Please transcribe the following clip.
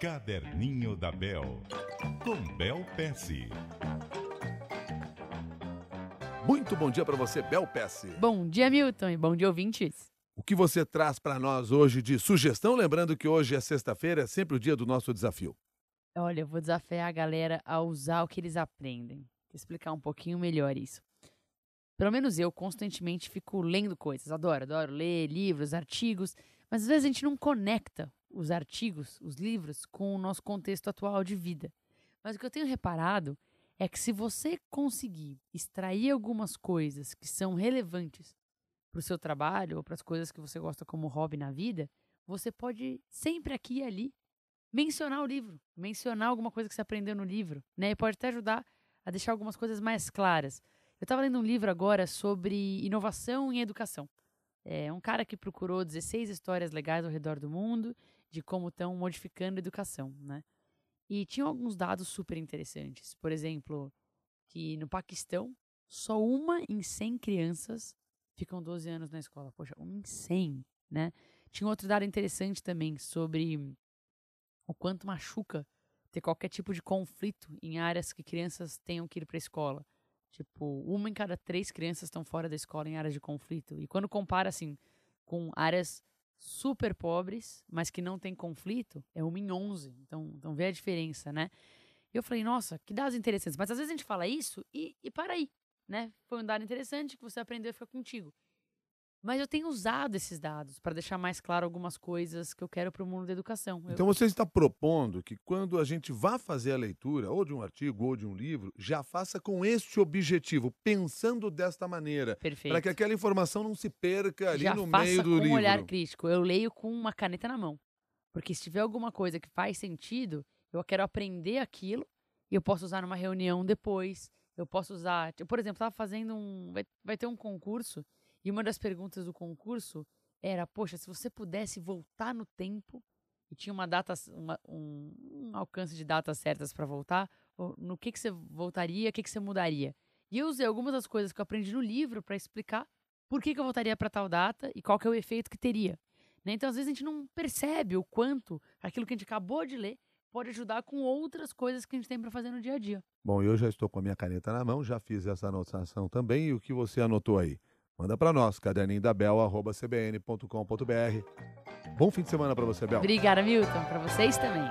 Caderninho da Bel, com Bel Pesce. Muito bom dia para você, Bel Pesce. Bom dia, Milton, e bom dia, ouvintes. O que você traz para nós hoje de sugestão? Lembrando que hoje é sexta-feira, é sempre o dia do nosso desafio. Olha, eu vou desafiar a galera a usar o que eles aprendem. Vou explicar um pouquinho melhor isso. Pelo menos eu constantemente fico lendo coisas. Adoro, adoro ler livros, artigos, mas às vezes a gente não conecta os artigos, os livros, com o nosso contexto atual de vida. Mas o que eu tenho reparado é que se você conseguir extrair algumas coisas que são relevantes para o seu trabalho ou para as coisas que você gosta como hobby na vida, você pode sempre aqui e ali mencionar o livro, mencionar alguma coisa que você aprendeu no livro, né? E pode até ajudar a deixar algumas coisas mais claras. Eu estava lendo um livro agora sobre inovação em educação. É um cara que procurou 16 histórias legais ao redor do mundo de como estão modificando a educação, né? E tinha alguns dados super interessantes. Por exemplo, que no Paquistão, só uma em 100 crianças ficam 12 anos na escola. Poxa, uma em 100, né? Tinha outro dado interessante também sobre o quanto machuca ter qualquer tipo de conflito em áreas que crianças tenham que ir para a escola. Tipo, uma em cada três crianças estão fora da escola em áreas de conflito. E quando compara, assim, com áreas super pobres, mas que não tem conflito, é uma em onze. Então, então vê a diferença, né? E eu falei, nossa, que dados interessantes. Mas às vezes a gente fala isso e, e para aí, né? Foi um dado interessante que você aprendeu e fica contigo. Mas eu tenho usado esses dados para deixar mais claro algumas coisas que eu quero para o mundo da educação. Então você está propondo que quando a gente vá fazer a leitura, ou de um artigo, ou de um livro, já faça com este objetivo, pensando desta maneira. Perfeito. Para que aquela informação não se perca ali já no faça meio do com um livro. olhar crítico. Eu leio com uma caneta na mão. Porque se tiver alguma coisa que faz sentido, eu quero aprender aquilo e eu posso usar numa reunião depois. Eu posso usar. tipo, Por exemplo, estava fazendo um. Vai, vai ter um concurso e uma das perguntas do concurso era: poxa, se você pudesse voltar no tempo e tinha uma data, uma- um, um alcance de datas certas para voltar, no que, que você voltaria, o que, que você mudaria? E eu usei algumas das coisas que eu aprendi no livro para explicar por que, que eu voltaria para tal data e qual que é o efeito que teria. né? Então, às vezes, a gente não percebe o quanto aquilo que a gente acabou de ler pode ajudar com outras coisas que a gente tem para fazer no dia a dia. Bom, eu já estou com a minha caneta na mão, já fiz essa anotação também. E o que você anotou aí? Manda para nós, caderninho da Bel, arroba cbn.com.br. Bom fim de semana para você, Bel. Obrigada, Milton. Para vocês também.